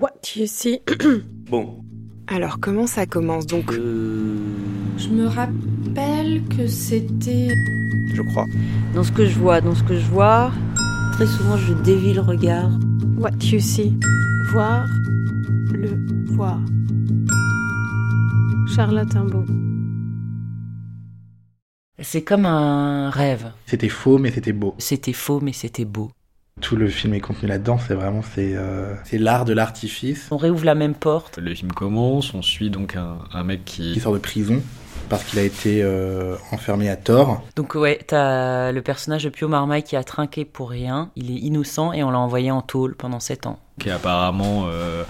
What you see Bon. Alors comment ça commence donc Euh... Je me rappelle que c'était. Je crois. Dans ce que je vois, dans ce que je vois, très souvent je dévie le regard. What you see. Voir. Le voir. Charlotte Imbeau. C'est comme un rêve. C'était faux, mais c'était beau. C'était faux, mais c'était beau. Tout le film est contenu là-dedans, c'est vraiment c'est euh, c'est l'art de l'artifice On réouvre la même porte. Le film commence, on suit donc un, un mec qui qui... sort de prison parce qu'il a été euh, enfermé à tort. Donc ouais, t'as le personnage de Pio Marmaille qui a trinqué pour rien. Il est innocent et on l'a envoyé en tôle pendant 7 ans. qui est apparemment, euh,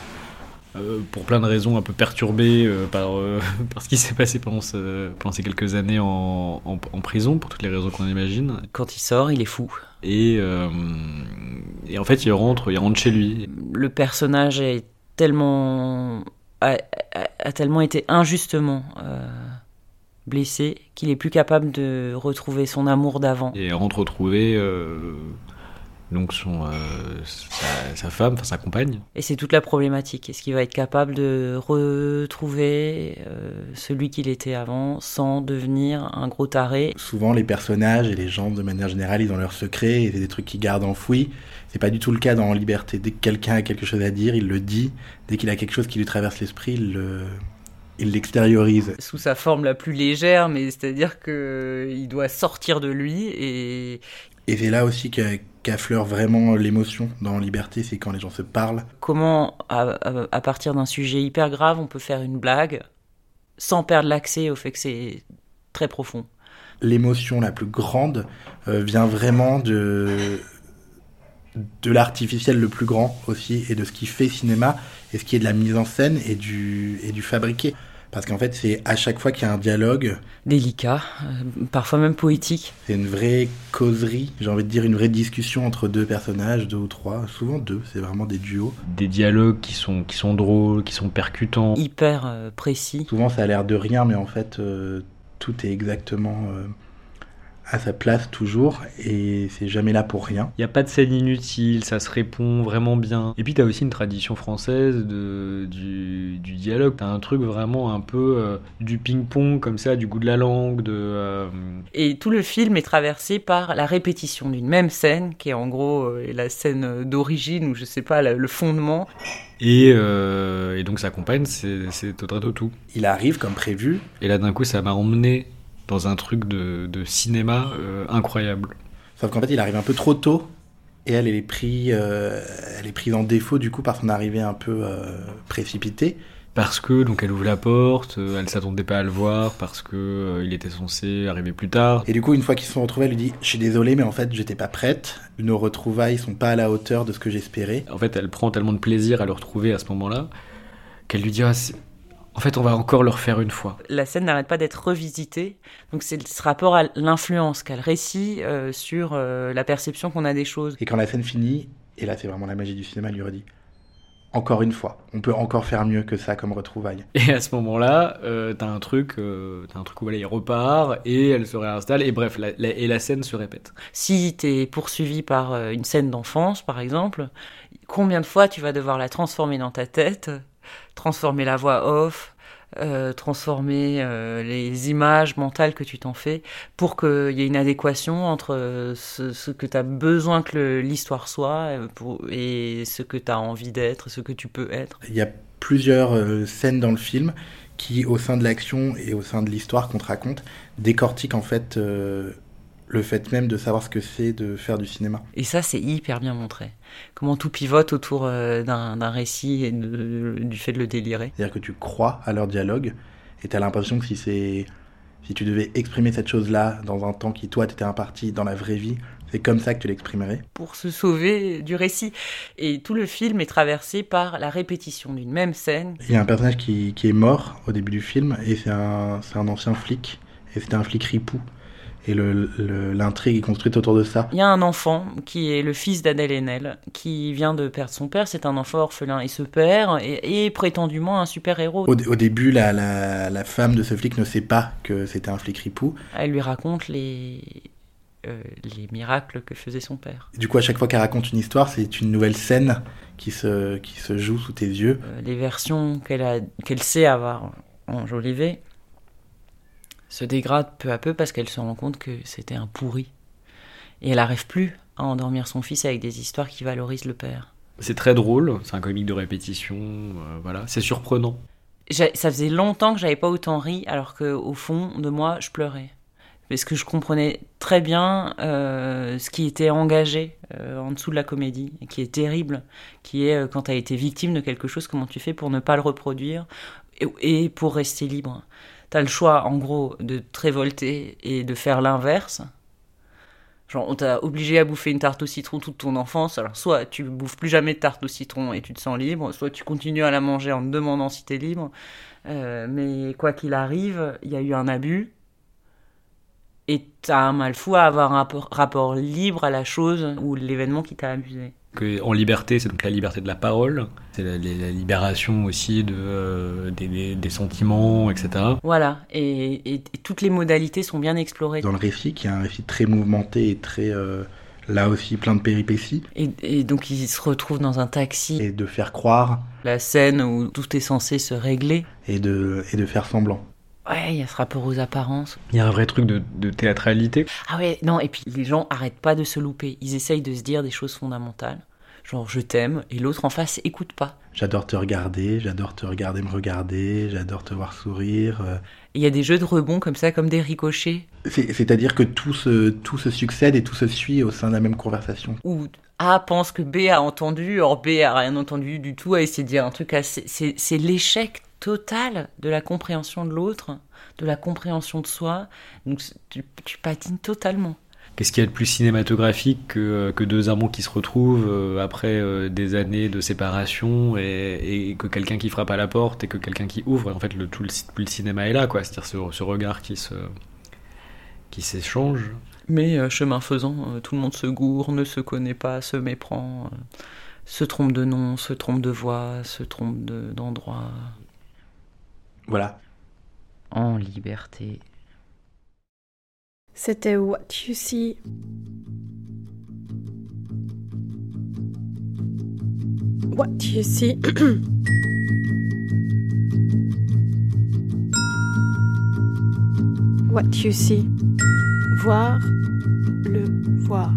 euh, pour plein de raisons, un peu perturbé euh, par, euh, par ce qui s'est passé pendant, ce- pendant ces quelques années en, en- en prison, pour toutes les raisons qu'on imagine. Quand il sort, il est fou. Et, et en fait, il rentre, il rentre chez lui. Le personnage est tellement a, a- a tellement été injustement euh, blessé qu'il est plus capable de retrouver son amour d'avant. Et rentre retrouver euh, donc son, euh, sa, femme, enfin sa compagne. Et c'est toute la problématique. Est-ce qu'il va être capable de retrouver euh, celui qu'il était avant sans devenir un gros taré? Souvent, les personnages et les gens, de manière générale, ils ont leurs secrets et c'est des trucs qu'ils gardent enfouis. C'est pas du tout le cas dans En Liberté. Dès que quelqu'un a quelque chose à dire, il le dit. Dès qu'il a quelque chose qui lui traverse l'esprit, il le- il l'extériorise. sous sa forme la plus légère, mais c'est-à-dire que il doit sortir de lui et Et c'est là aussi qu'a- qu'affleure vraiment l'émotion dans Liberté, c'est quand les gens se parlent. comment, à partir d'un sujet hyper grave, on peut faire une blague sans perdre l'accès au fait que c'est très profond? L'émotion la plus grande euh, vient vraiment de, de l'artificiel le plus grand aussi, et de ce qui fait cinéma, et ce qui est de la mise en scène et du, et du fabriqué. Parce qu'en fait, c'est à chaque fois qu'il y a un dialogue, Délicat, euh, parfois même poétique. c'est une vraie causerie, j'ai envie de dire une vraie discussion entre deux personnages, deux ou trois, souvent deux, c'est vraiment des duos. Des dialogues qui sont, qui sont drôles, qui sont percutants. hyper euh, précis. Souvent, ça a l'air de rien, mais en fait, euh, tout est exactement euh, à sa place toujours, et c'est jamais là pour rien. Il n'y a pas de scène inutile, ça se répond vraiment bien. Et puis t'as aussi une tradition française de, du, du dialogue. T'as un truc vraiment un peu euh, du ping-pong comme ça, du goût de la langue, de... euh, Et tout le film est traversé par la répétition d'une même scène, qui est en gros euh, la scène d'origine, ou je sais pas, la- le fondement. Et, euh, et donc sa compagne, c'est c'est Audrey Tautou. Il arrive comme prévu, Et là d'un coup, ça m'a emmené dans un truc de, de cinéma euh, incroyable. Sauf qu'en fait, il arrive un peu trop tôt. Et elle, elle est, pris, euh, elle est prise en défaut du coup par son arrivée un peu euh, précipitée. Parce que donc elle ouvre la porte, euh, elle s'attendait pas à le voir parce que euh, il était censé arriver plus tard. Et du coup, une fois qu'ils se sont retrouvés, elle lui dit Je suis désolé, mais en fait, j'étais pas prête. Nos retrouvailles sont pas à la hauteur de ce que j'espérais. En fait, elle prend tellement de plaisir à le retrouver à ce moment-là qu'elle lui dit ah, c'est- en fait, on va encore le refaire une fois. La scène n'arrête pas d'être revisitée. Donc c'est ce rapport à l'influence qu'a le récit euh, sur euh, la perception qu'on a des choses. Et quand la scène finit, et là, c'est vraiment la magie du cinéma, elle lui redit Encore une fois, on peut encore faire mieux que ça comme retrouvailles. Et à ce moment-là, euh, t'as un truc, euh, t'as un truc où voilà, il repart et elle se réinstalle et bref, la, la- et la scène se répète. Si t'es poursuivi par une scène d'enfance, par exemple, combien de fois tu vas devoir la transformer dans ta tête, transformer la voix off, euh, transformer euh, les images mentales que tu t'en fais pour qu'il y ait une adéquation entre euh, ce, que tu as besoin que l'histoire soit et ce que tu as envie d'être, ce que tu peux être. Il y a plusieurs scènes dans le film qui, au sein de l'action et au sein de l'histoire qu'on te raconte, décortiquent en fait le fait même de savoir ce que c'est de faire du cinéma. Et ça, c'est hyper bien montré. Comment tout pivote autour euh, d'un récit et de- du fait de le délirer. C'est-à-dire que tu crois à leur dialogue et tu as l'impression que si c'est si tu devais exprimer cette chose-là dans un temps qui toi t'étais imparti dans la vraie vie, c'est comme ça que tu l'exprimerais? pour se sauver du récit. Et tout le film est traversé par la répétition d'une même scène. Il y a un personnage qui, qui est mort au début du film et c'est un, c'est un ancien flic et c'était un flic ripou. Et l'intrigue est construite autour de ça. Il y a un enfant qui est le fils d'Adèle Haenel, qui vient de perdre son père. C'est un enfant orphelin. Et ce père est, est prétendument un super-héros. Au, au début, la, la, la femme de ce flic ne sait pas que c'était un flic ripou. Elle lui raconte les euh, les miracles que faisait son père. Du coup, à chaque fois qu'elle raconte une histoire, c'est une nouvelle scène qui se, qui se joue sous tes yeux. Euh, les versions qu'elle sait avoir enjolivées se dégradent peu à peu parce qu'elle se rend compte que c'était un pourri. Et elle n'arrive plus à endormir son fils avec des histoires qui valorisent le père. C'est très drôle, c'est un comique de répétition, euh, voilà, c'est surprenant. Ça faisait longtemps que j'avais pas autant ri, alors que au fond de moi, je pleurais. Parce que je comprenais très bien euh, ce qui était engagé euh, en dessous de la comédie, et qui est terrible, qui est quand tu as été victime de quelque chose, comment tu fais pour ne pas le reproduire et, et pour rester libre. Tu as le choix, en gros, de te révolter et de faire l'inverse. Genre, on t'a obligé à bouffer une tarte au citron toute ton enfance. Alors, soit tu bouffes plus jamais de tarte au citron et tu te sens libre, soit tu continues à la manger en te demandant si t'es libre. Euh, mais quoi qu'il arrive, il y a eu un abus. Et t'as un mal fou à avoir un rapport, libre à la chose ou l'événement qui t'a abusé. Que en liberté, c'est donc la liberté de la parole, c'est la, la- la libération aussi de, euh, des, des- des sentiments, etc. Voilà. Et, et- et toutes les modalités sont bien explorées. Dans le récit, qui est un récit très mouvementé et très, euh, là aussi, plein de péripéties, Et, et donc, ils se retrouvent dans un taxi. et de faire croire La scène où tout est censé se régler. et de, et de faire semblant. Ouais, il y a ce rapport aux apparences. Il y a un vrai truc de, de théâtralité. Ah ouais, non, et puis les gens arrêtent pas de se louper. Ils essayent de se dire des choses fondamentales. Genre, je t'aime, et l'autre en face écoute pas. J'adore te regarder, j'adore te regarder me regarder, j'adore te voir sourire. euh. Il y a des jeux de rebond comme ça, comme des ricochets, C'est- C'est-à-dire que tout se, tout se succède et tout se suit au sein de la même conversation. où A pense que B a entendu, or B a rien entendu du tout, a essayé de dire un truc assez... C'est l'échec total de la compréhension de l'autre, de la compréhension de soi. Donc tu, tu patines totalement. Qu'est-ce qu'il y a de plus cinématographique que, que deux amants qui se retrouvent euh, après euh, des années de séparation et, et que quelqu'un qui frappe à la porte et que quelqu'un qui ouvre? En fait, le, tout, le, tout le cinéma est là, quoi. C'est-à-dire ce, ce regard qui se qui s'échange. Mais euh, chemin faisant, euh, tout le monde se gourre, ne se connaît pas, se méprend, euh, se trompe de nom, se trompe de voix, se trompe de- d'endroit. Voilà. en liberté. C'était What You See. What You See. What You See. Voir le voir.